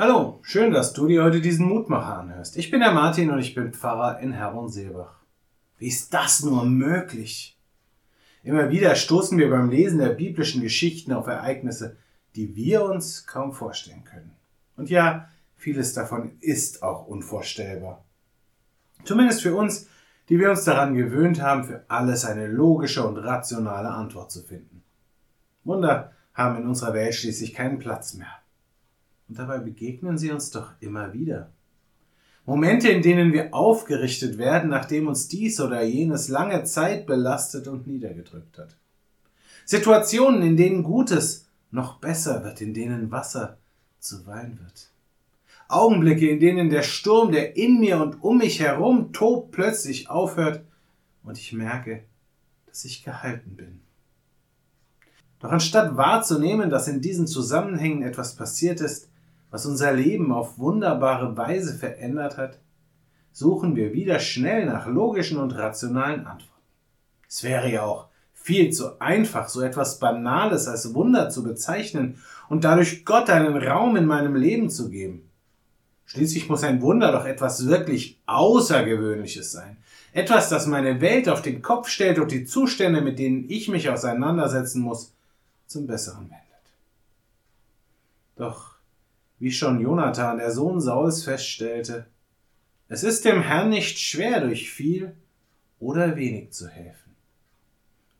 Hallo, schön, dass du dir heute diesen Mutmacher anhörst. Ich bin der Martin und ich bin Pfarrer in Herrenseebach. Wie ist das nur möglich? Immer wieder stoßen wir beim Lesen der biblischen Geschichten auf Ereignisse, die wir uns kaum vorstellen können. Und ja, vieles davon ist auch unvorstellbar. Zumindest für uns, die wir uns daran gewöhnt haben, für alles eine logische und rationale Antwort zu finden. Wunder haben in unserer Welt schließlich keinen Platz mehr. Und dabei begegnen sie uns doch immer wieder. Momente, in denen wir aufgerichtet werden, nachdem uns dies oder jenes lange Zeit belastet und niedergedrückt hat. Situationen, in denen Gutes noch besser wird, in denen Wasser zu Wein wird. Augenblicke, in denen der Sturm, der in mir und um mich herum tobt, plötzlich aufhört und ich merke, dass ich gehalten bin. Doch anstatt wahrzunehmen, dass in diesen Zusammenhängen etwas passiert ist, was unser Leben auf wunderbare Weise verändert hat, suchen wir wieder schnell nach logischen und rationalen Antworten. Es wäre ja auch viel zu einfach, so etwas Banales als Wunder zu bezeichnen und dadurch Gott einen Raum in meinem Leben zu geben. Schließlich muss ein Wunder doch etwas wirklich Außergewöhnliches sein. Etwas, das meine Welt auf den Kopf stellt und die Zustände, mit denen ich mich auseinandersetzen muss, zum Besseren wendet. Doch wie schon Jonathan, der Sohn Sauls, feststellte, es ist dem Herrn nicht schwer, durch viel oder wenig zu helfen.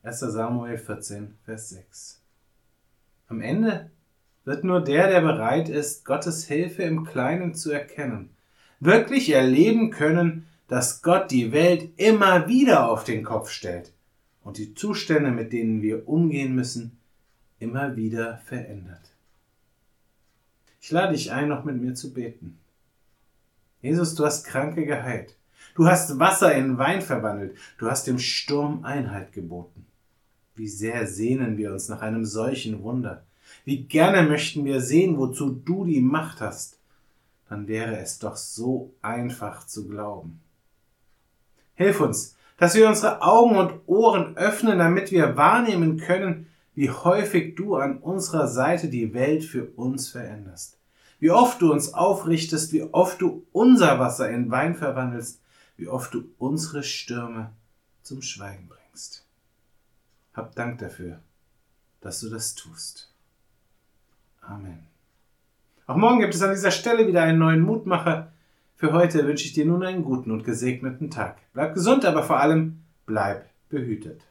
1. Samuel 14, Vers 6. Am Ende wird nur der, der bereit ist, Gottes Hilfe im Kleinen zu erkennen, wirklich erleben können, dass Gott die Welt immer wieder auf den Kopf stellt und die Zustände, mit denen wir umgehen müssen, immer wieder verändert. Ich lade dich ein, noch mit mir zu beten. Jesus, du hast Kranke geheilt. Du hast Wasser in Wein verwandelt. Du hast dem Sturm Einhalt geboten. Wie sehr sehnen wir uns nach einem solchen Wunder. Wie gerne möchten wir sehen, wozu du die Macht hast. Dann wäre es doch so einfach zu glauben. Hilf uns, dass wir unsere Augen und Ohren öffnen, damit wir wahrnehmen können, wie häufig du an unserer Seite die Welt für uns veränderst. Wie oft du uns aufrichtest, wie oft du unser Wasser in Wein verwandelst, wie oft du unsere Stürme zum Schweigen bringst. Hab Dank dafür, dass du das tust. Amen. Auch morgen gibt es an dieser Stelle wieder einen neuen Mutmacher. Für heute wünsche ich dir nun einen guten und gesegneten Tag. Bleib gesund, aber vor allem bleib behütet.